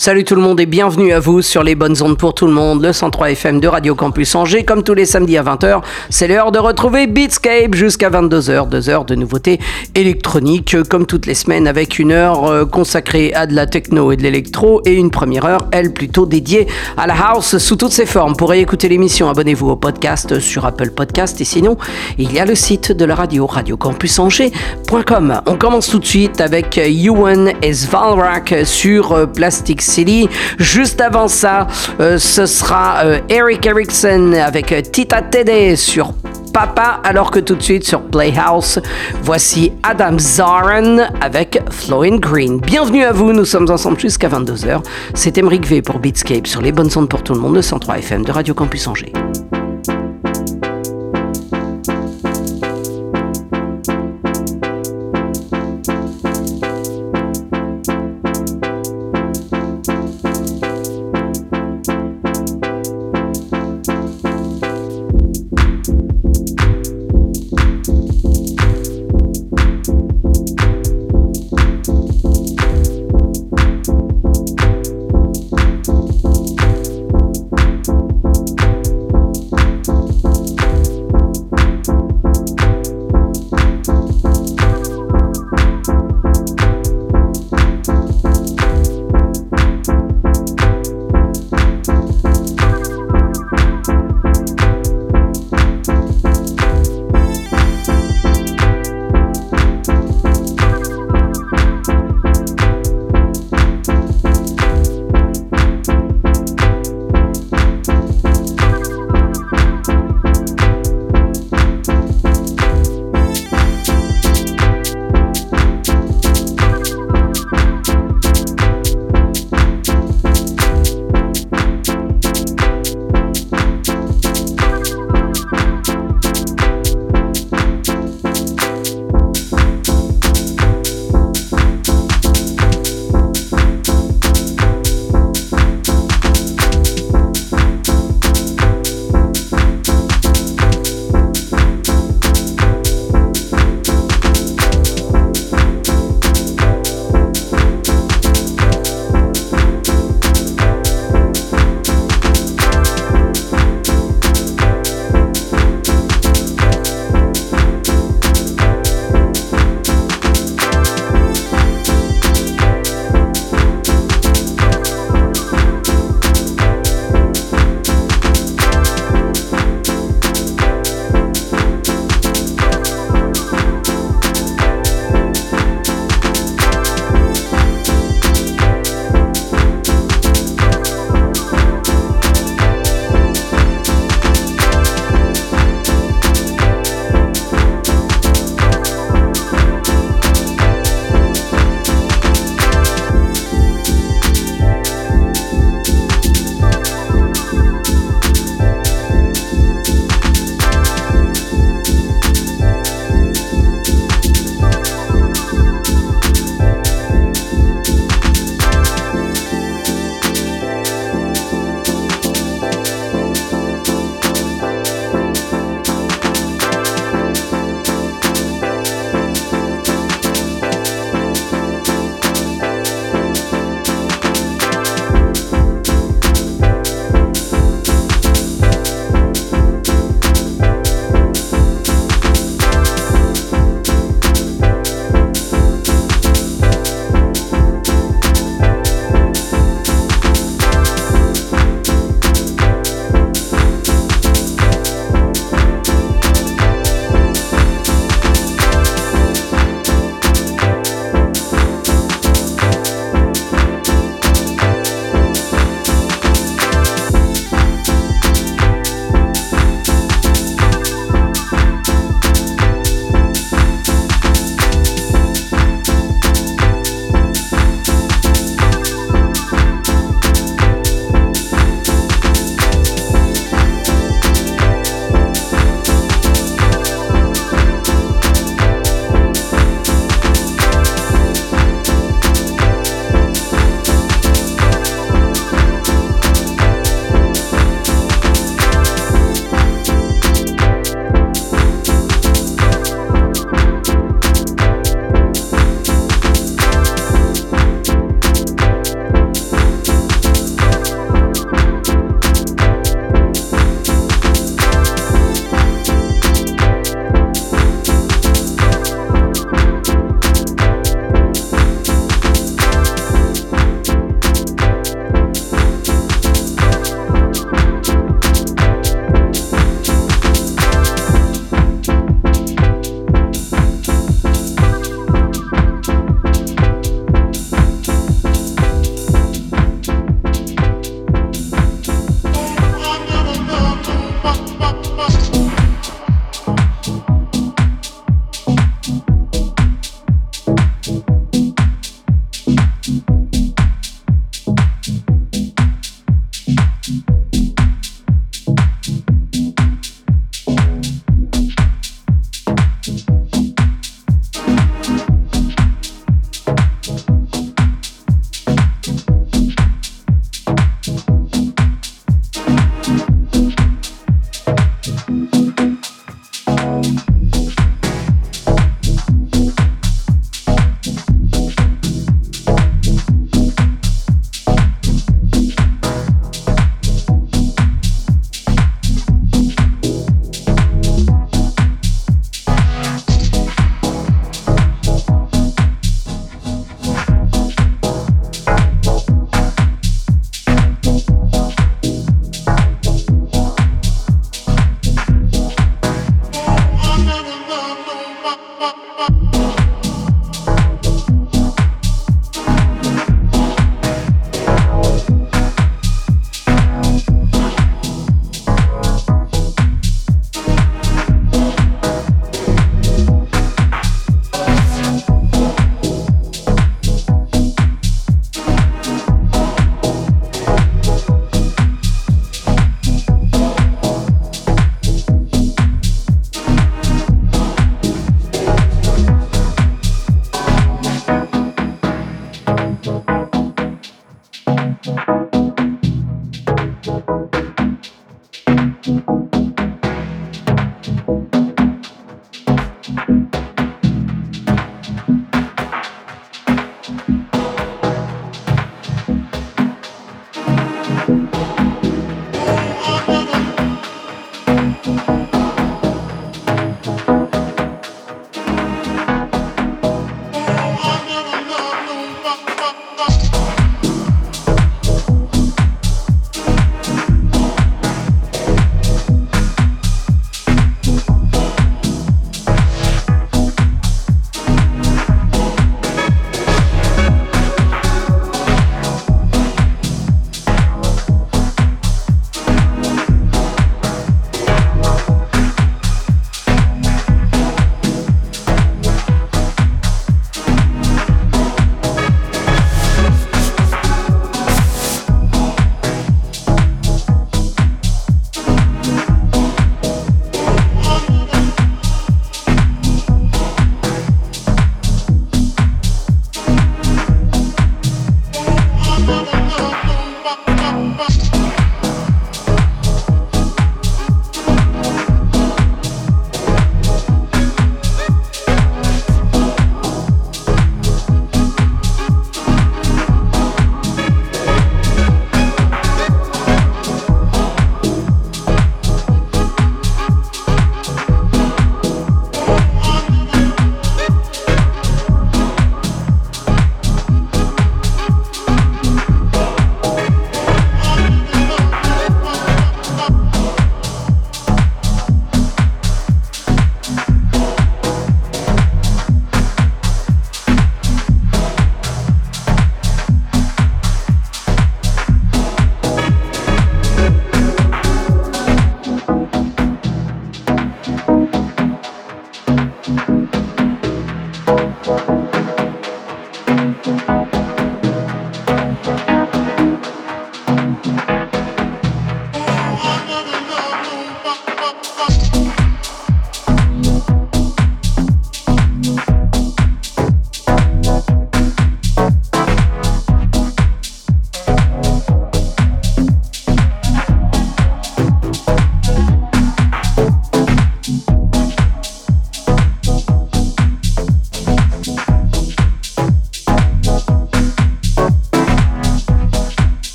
Salut tout le monde et bienvenue à vous sur les bonnes ondes pour tout le monde, le 103 FM de Radio Campus Angers. Comme tous les samedis à 20h, c'est l'heure de retrouver Beatscape jusqu'à 22h, deux heures de nouveautés électroniques, comme toutes les semaines, avec une heure euh, consacrée à de la techno et de l'électro et une première heure, elle, plutôt dédiée à la house sous toutes ses formes. Pour écouter l'émission, abonnez-vous au podcast sur Apple Podcast et sinon, il y a le site de la radio, radiocampusangers.com. On commence tout de suite avec Ewan et Svalrak sur euh, Plastic Juste avant ça, euh, ce sera euh, Eric Erickson avec euh, Tita Tede sur Papa, alors que tout de suite sur Playhouse, voici Adam Zaran avec Flowing Green. Bienvenue à vous, nous sommes ensemble jusqu'à 22h. C'est Emeric V pour Beatscape sur les bonnes ondes pour tout le monde, le 103 FM de Radio Campus Angers.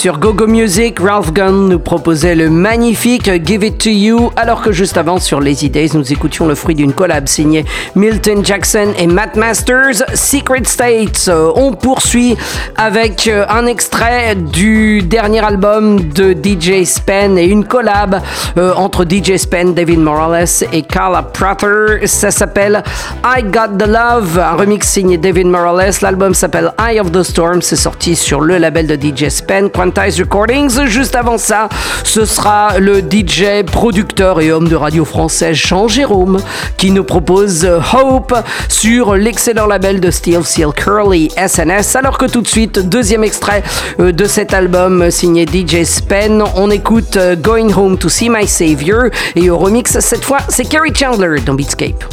Sur GoGo Music, Ralph Gunn nous proposait le magnifique Give It To You, alors que juste avant sur Lazy Days, nous écoutions le fruit d'une collab signée Milton Jackson et Matt Masters, Secret States. On poursuit avec euh, un extrait du dernier album de DJ Spen et une collab euh, entre DJ Spen, David Morales et Carla Prater. Ça s'appelle I Got The Love, un remix signé David Morales. L'album s'appelle Eye of the Storm, c'est sorti sur le label de DJ Spen, Recordings. Juste avant ça, ce sera le DJ, producteur et homme de radio français Jean Jérôme qui nous propose Hope sur l'excellent label de Steel Seal Curly SNS. Alors que tout de suite, deuxième extrait euh, de cet album signé DJ Spen, on écoute euh, Going Home to See My Savior et au remix cette fois c'est Kerry Chandler dans Beatscape.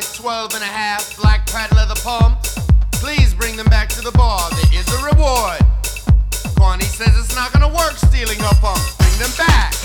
size 12 and a half, black patent leather pumps. Please bring them back to the bar, there is a reward. Corny says it's not gonna work stealing her pump. Bring them back.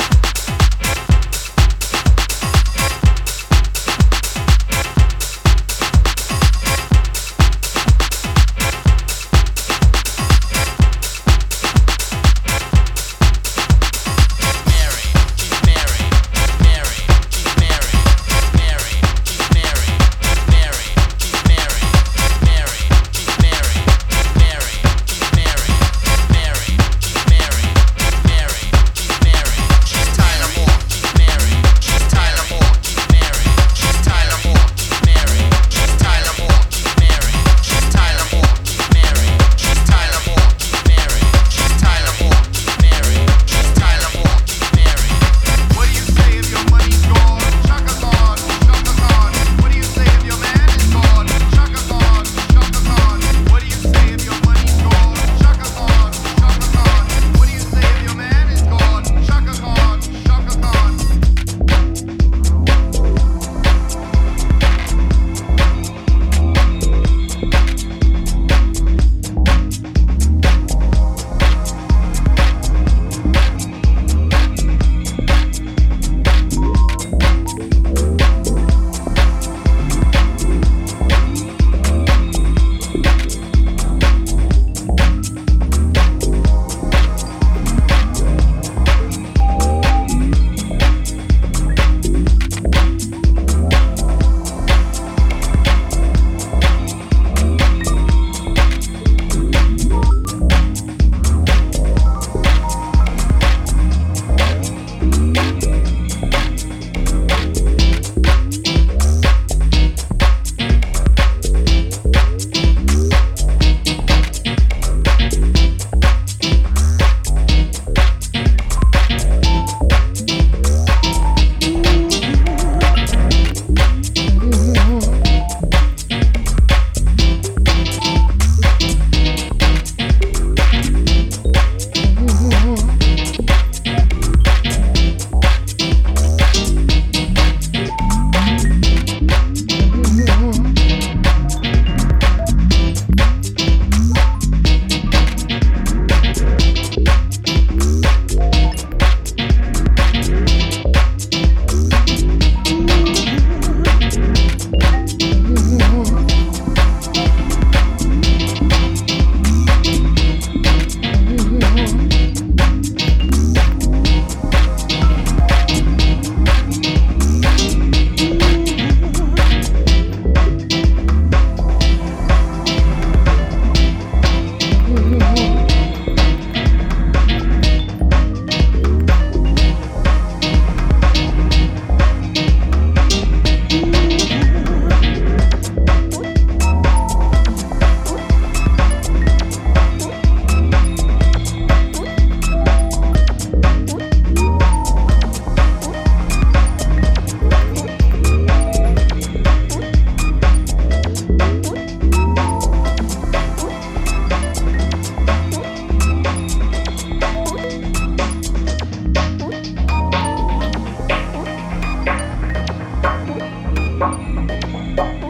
Bye.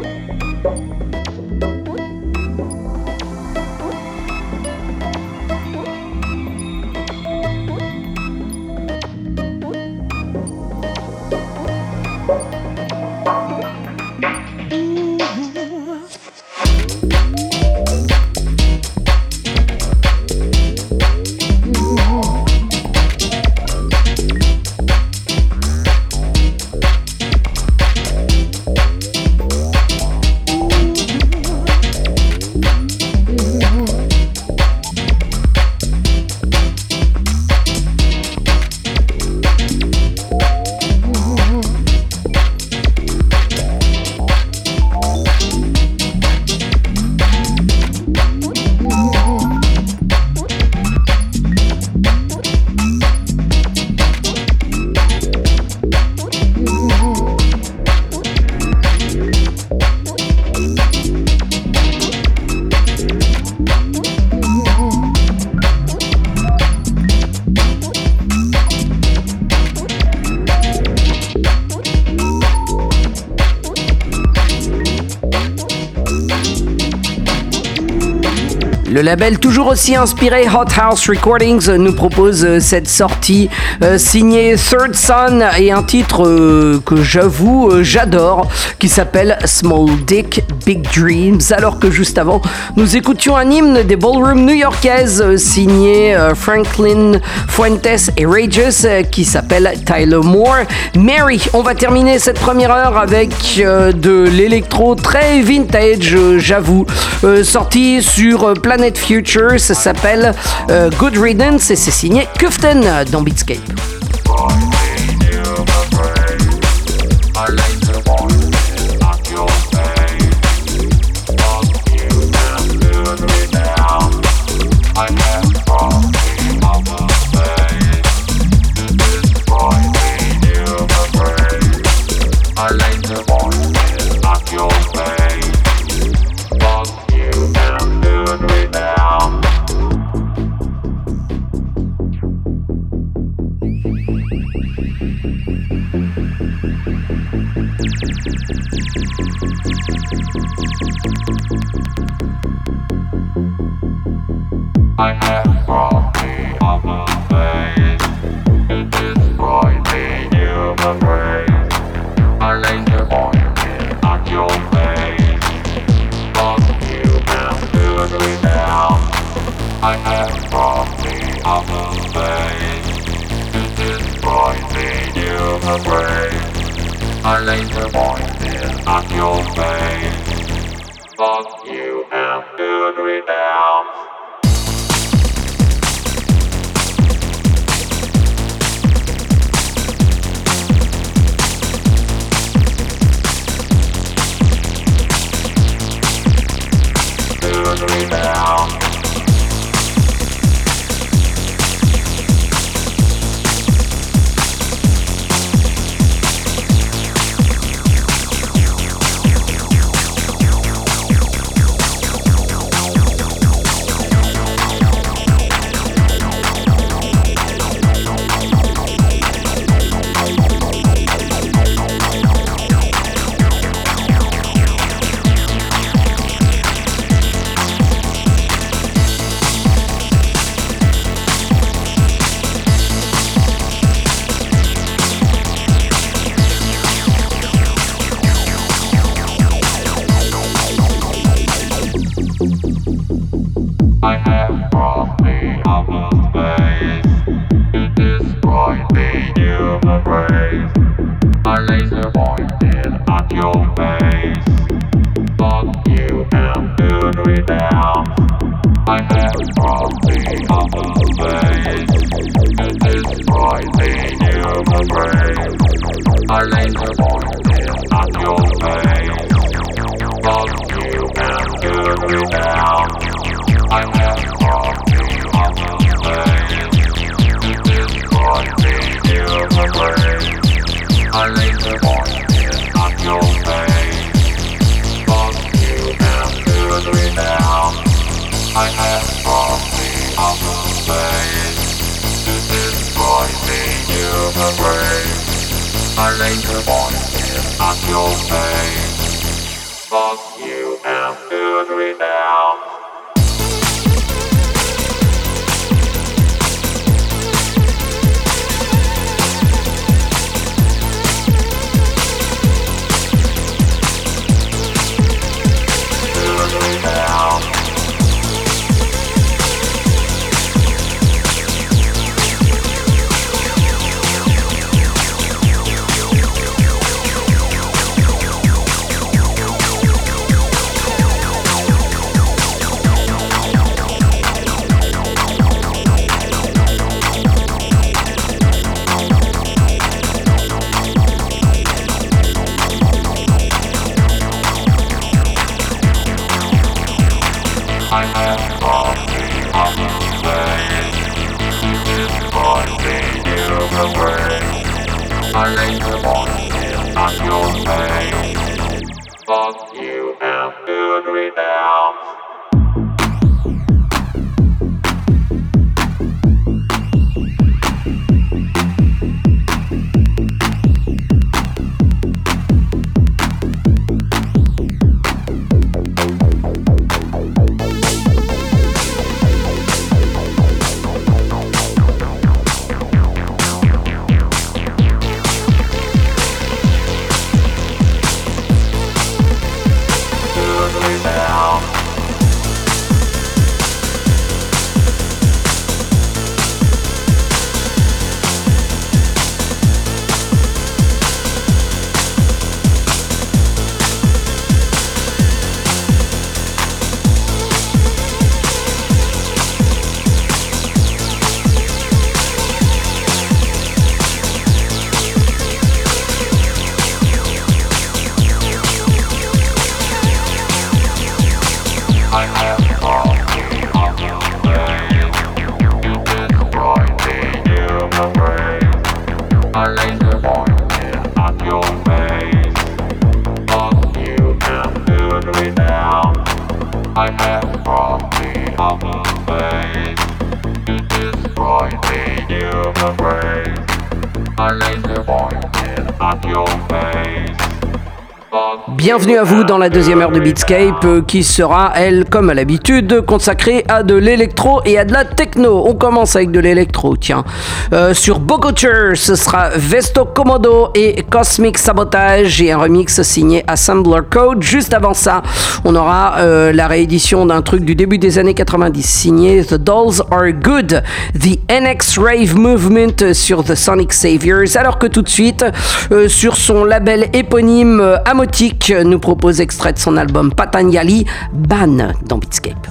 Label toujours aussi inspiré Hot House Recordings nous propose cette sortie signée Third Son et un titre que j'avoue j'adore qui s'appelle Small Dick Big Dreams alors que juste avant nous écoutions un hymne des ballrooms new-yorkaises signé Franklin Fuentes et Rages qui s'appelle Tyler Moore. Mary, on va terminer cette première heure avec euh, de l'électro très vintage, euh, j'avoue, euh, sorti sur Planet Future. Ça s'appelle Good Riddance et c'est signé Kuften dans Beatscape. Bienvenue à vous dans la deuxième heure de Beatscape euh, qui sera, elle, comme à l'habitude, consacrée à de l'électro et à de la techno. On commence avec de l'électro, tiens. Euh, sur Bogoture, ce sera Vesto Komodo et Cosmic Sabotage et un remix signé Assembler Code. Juste avant ça, on aura euh, la réédition d'un truc du début des années 90 signé The Dolls Are Good, The NX Rave Movement sur The Sonic Saviors. Alors que tout de suite, sur son label éponyme Amotic, nous propose extrait de son album Patanjali, Ban dans Beatscape.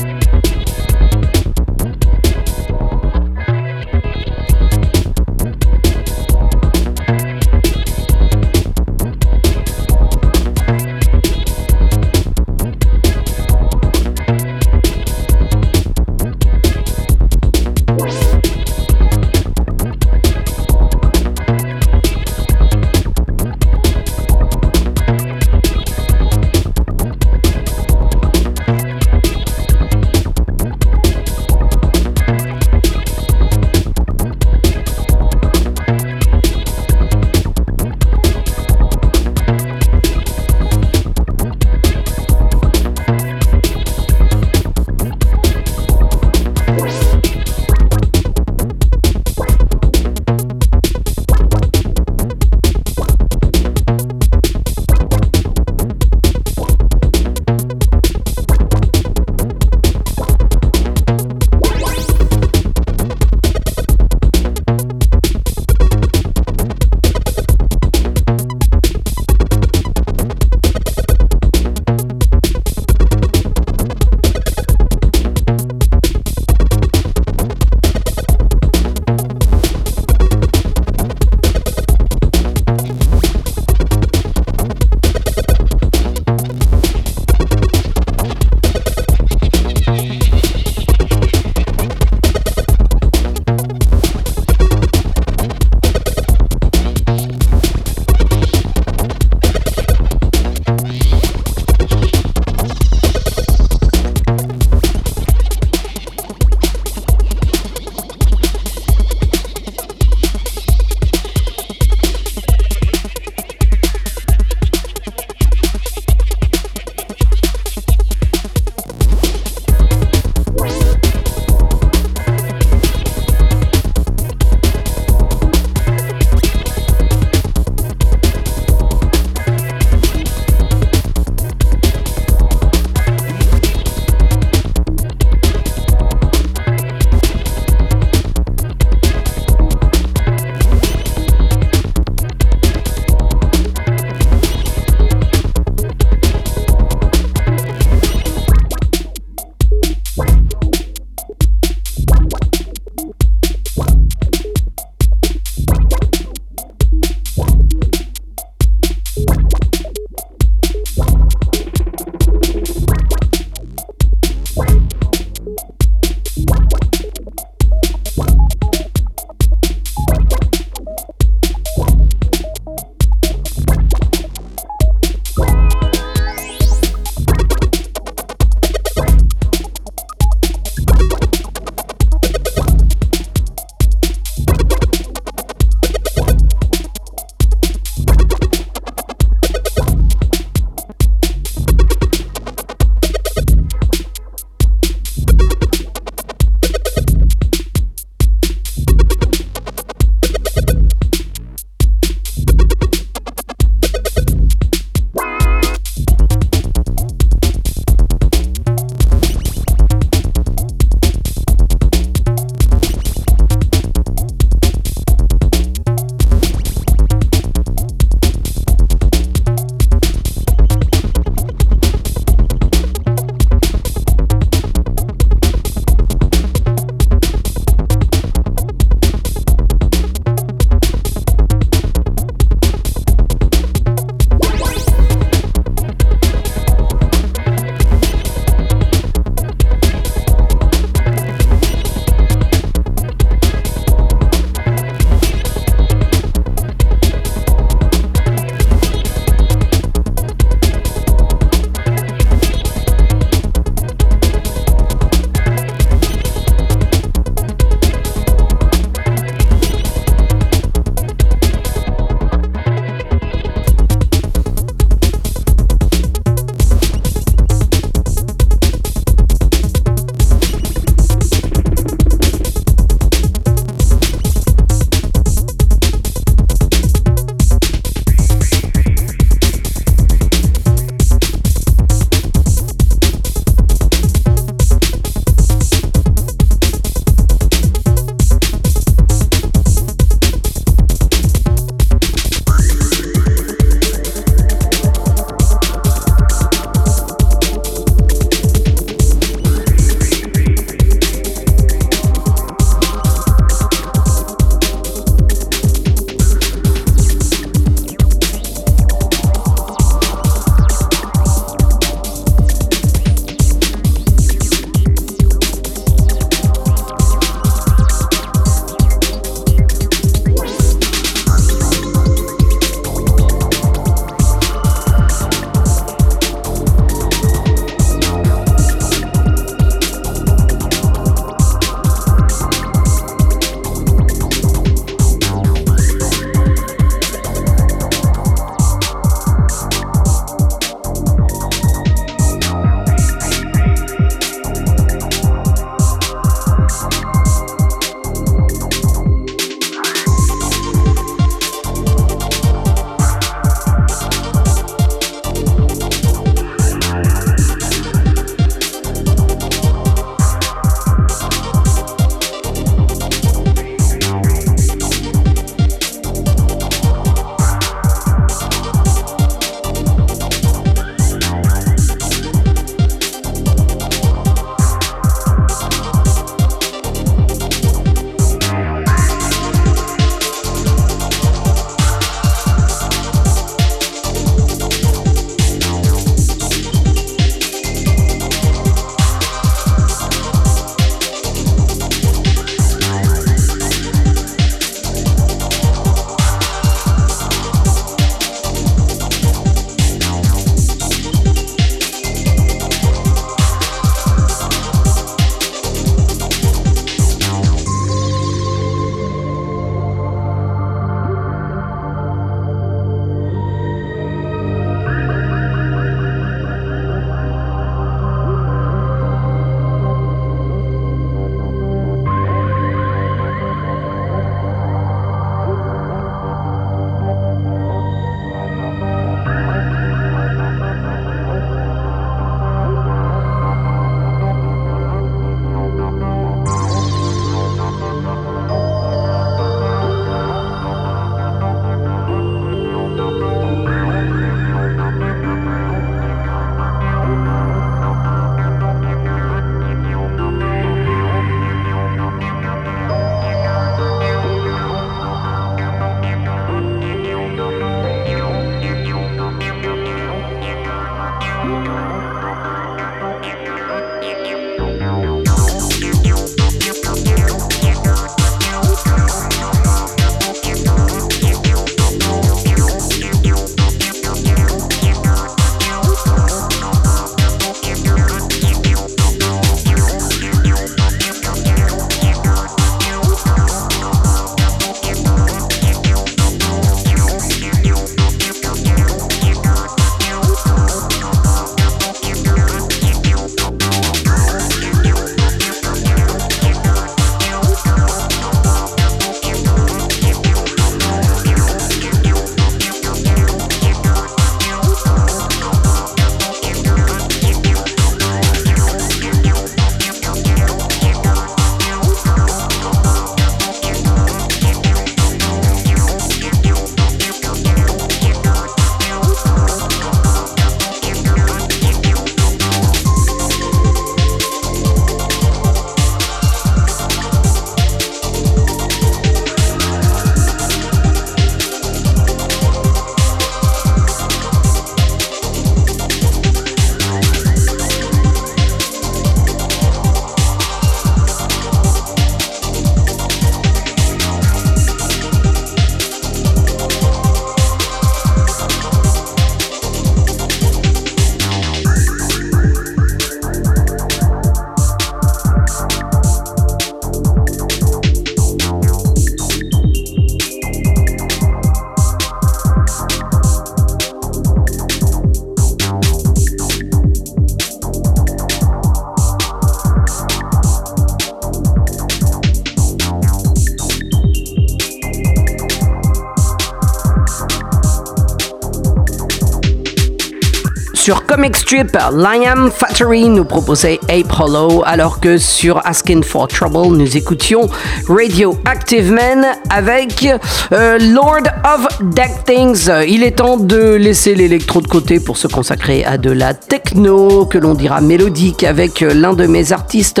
Comic Strip, Liam Factory nous proposait Ape Hollow, alors que sur Asking for Trouble, nous écoutions Radioactive Man avec euh, Lord of Deck Things. Il est temps de laisser l'électro de côté pour se consacrer à de la techno, que l'on dira mélodique, avec l'un de mes artistes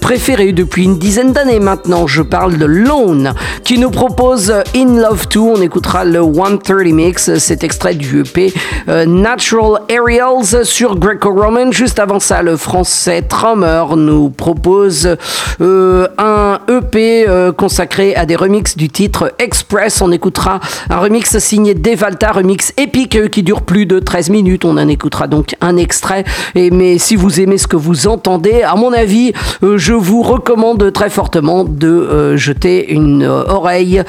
préférés depuis une dizaine d'années maintenant. Je parle de Lone, qui nous propose In Love 2. On écoutera le 130 Mix, cet extrait du EP euh, Natural Aerials sur Greco-Roman. Juste avant ça, le français Trummer nous propose euh, un EP euh, consacré à des remixes du titre Express. On écoutera un remix signé Devalta, remix épique qui dure plus de 13 minutes. On en écoutera donc un extrait. Et, mais si vous aimez ce que vous entendez, à mon avis, je vous recommande très fortement de jeter une oreille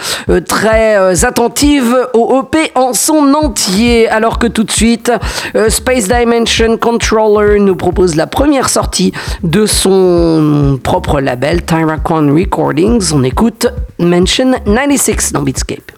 très attentive au EP en son entier. Alors que tout de suite, euh, Space Dimension Controller nous propose la première sortie de son propre label, Tyraquan Recordings. On écoute Mention 96 dans Beatscape.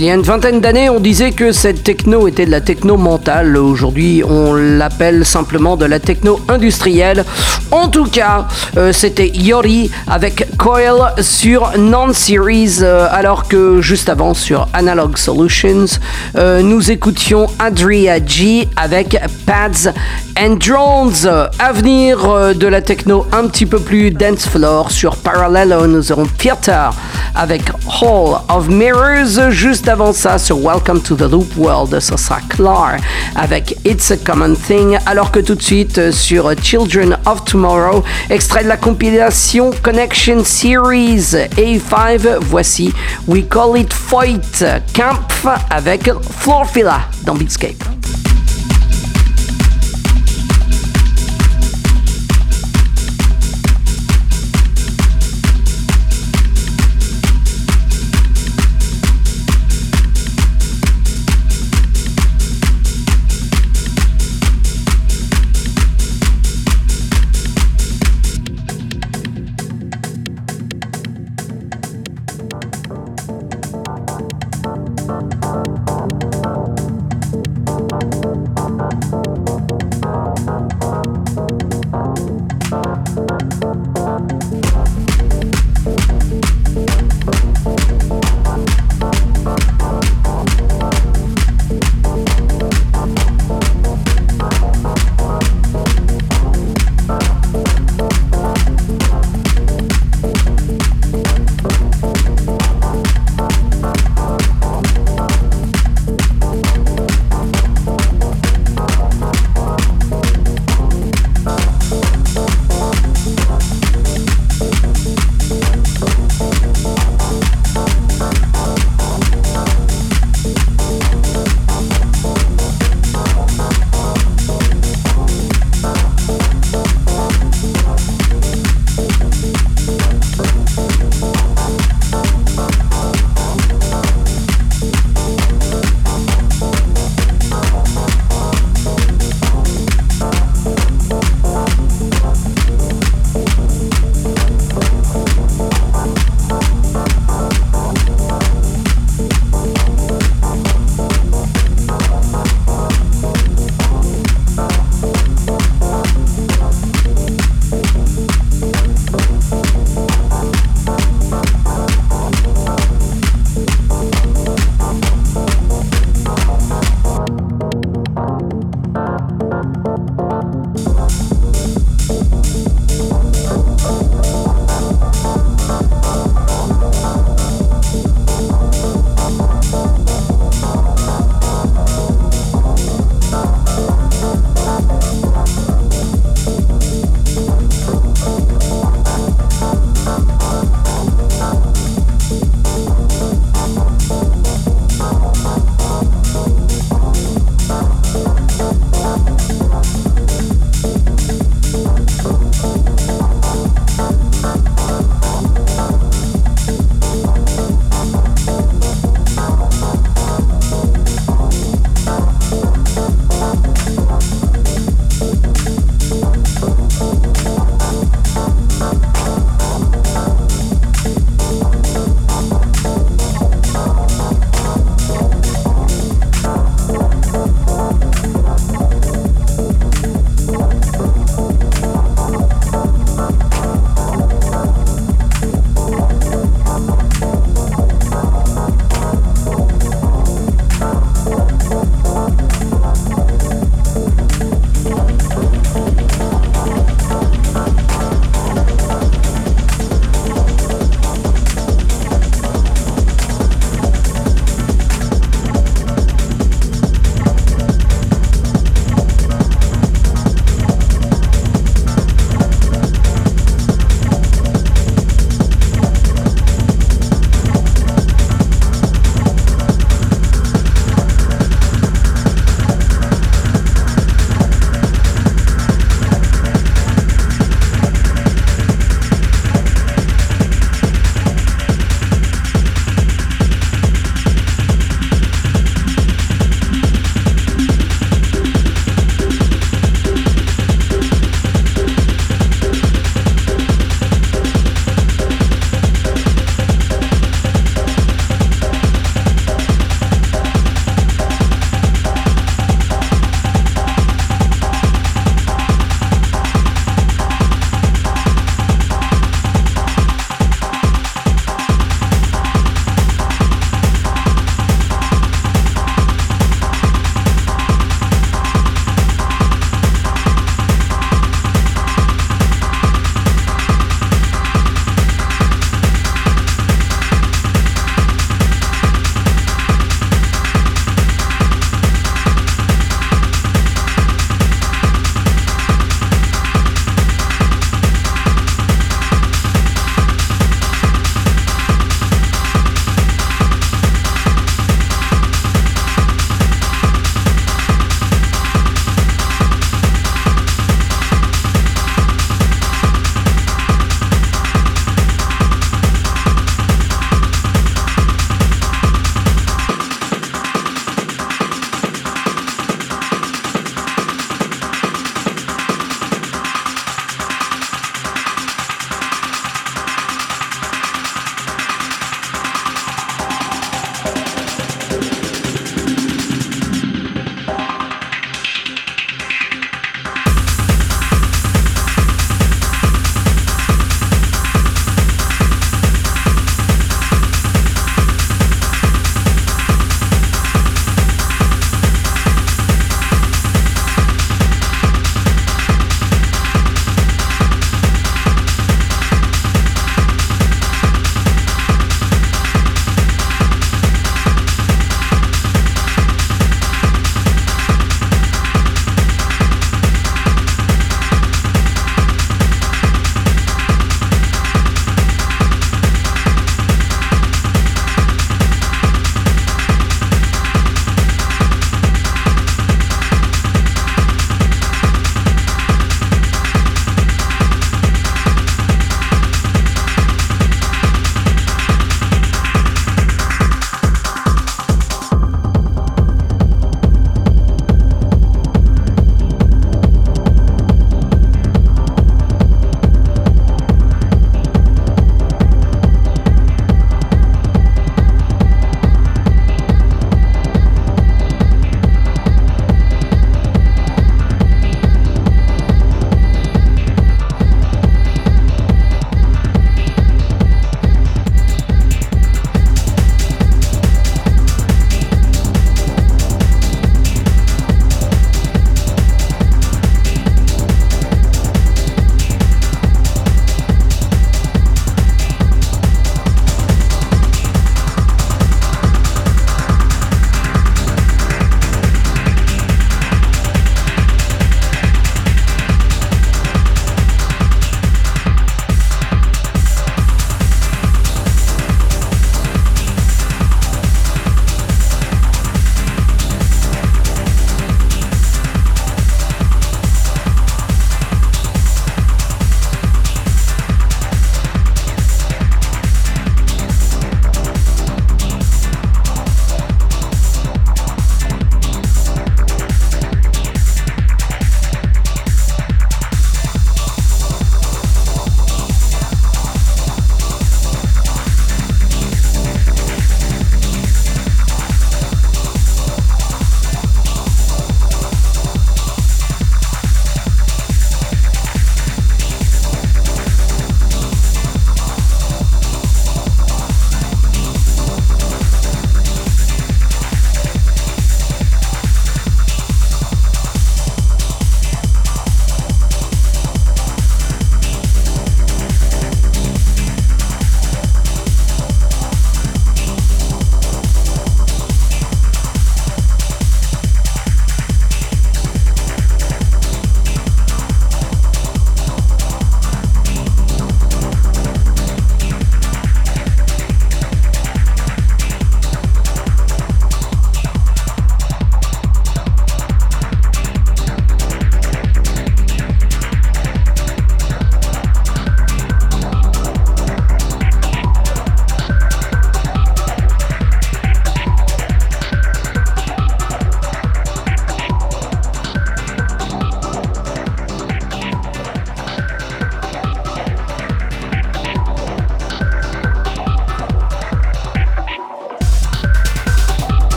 Il y a une vingtaine d'années, on disait que cette techno était de la techno mentale. Aujourd'hui, on l'appelle simplement de la techno industrielle. En tout cas, euh, c'était Yori avec Coil sur Non-Series, euh, alors que juste avant sur Analog Solutions, euh, nous écoutions Adria G avec Pads and Drones. Avenir de la techno un petit peu plus dance floor sur Parallelo, nous aurons Theater avec Hall of Mirrors. Juste avant ça, sur Welcome to the Loop World, ce sera Clar avec It's a Common Thing. Alors que tout de suite, sur Children of Tomorrow, extrait de la compilation Connection Series A5, voici We Call It Fight Camp avec Floorfilla dans Beatscape.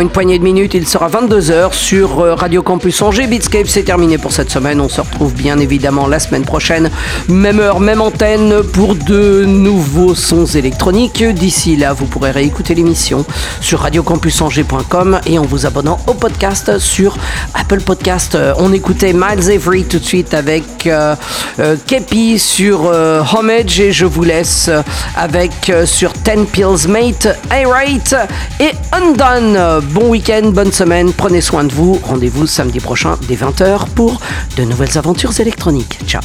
Une poignée de minutes, il sera 22h sur euh, Radio Campus Angers. Beatscape, c'est terminé pour cette semaine. On se retrouve bien évidemment la semaine prochaine. Même heure, même antenne pour de nouveaux sons électroniques. D'ici là, vous pourrez réécouter l'émission sur radiocampusangers.com et en vous abonnant au podcast sur Apple Podcast. Euh, On écoutait Miles Avery tout de suite avec euh, euh, Kepi sur Homage et je vous laisse avec sur 10 Pills Mate, A-Rate et Undone. Bon week-end, bonne semaine, prenez soin de vous. Rendez-vous samedi prochain dès 20h pour de nouvelles aventures électroniques. Ciao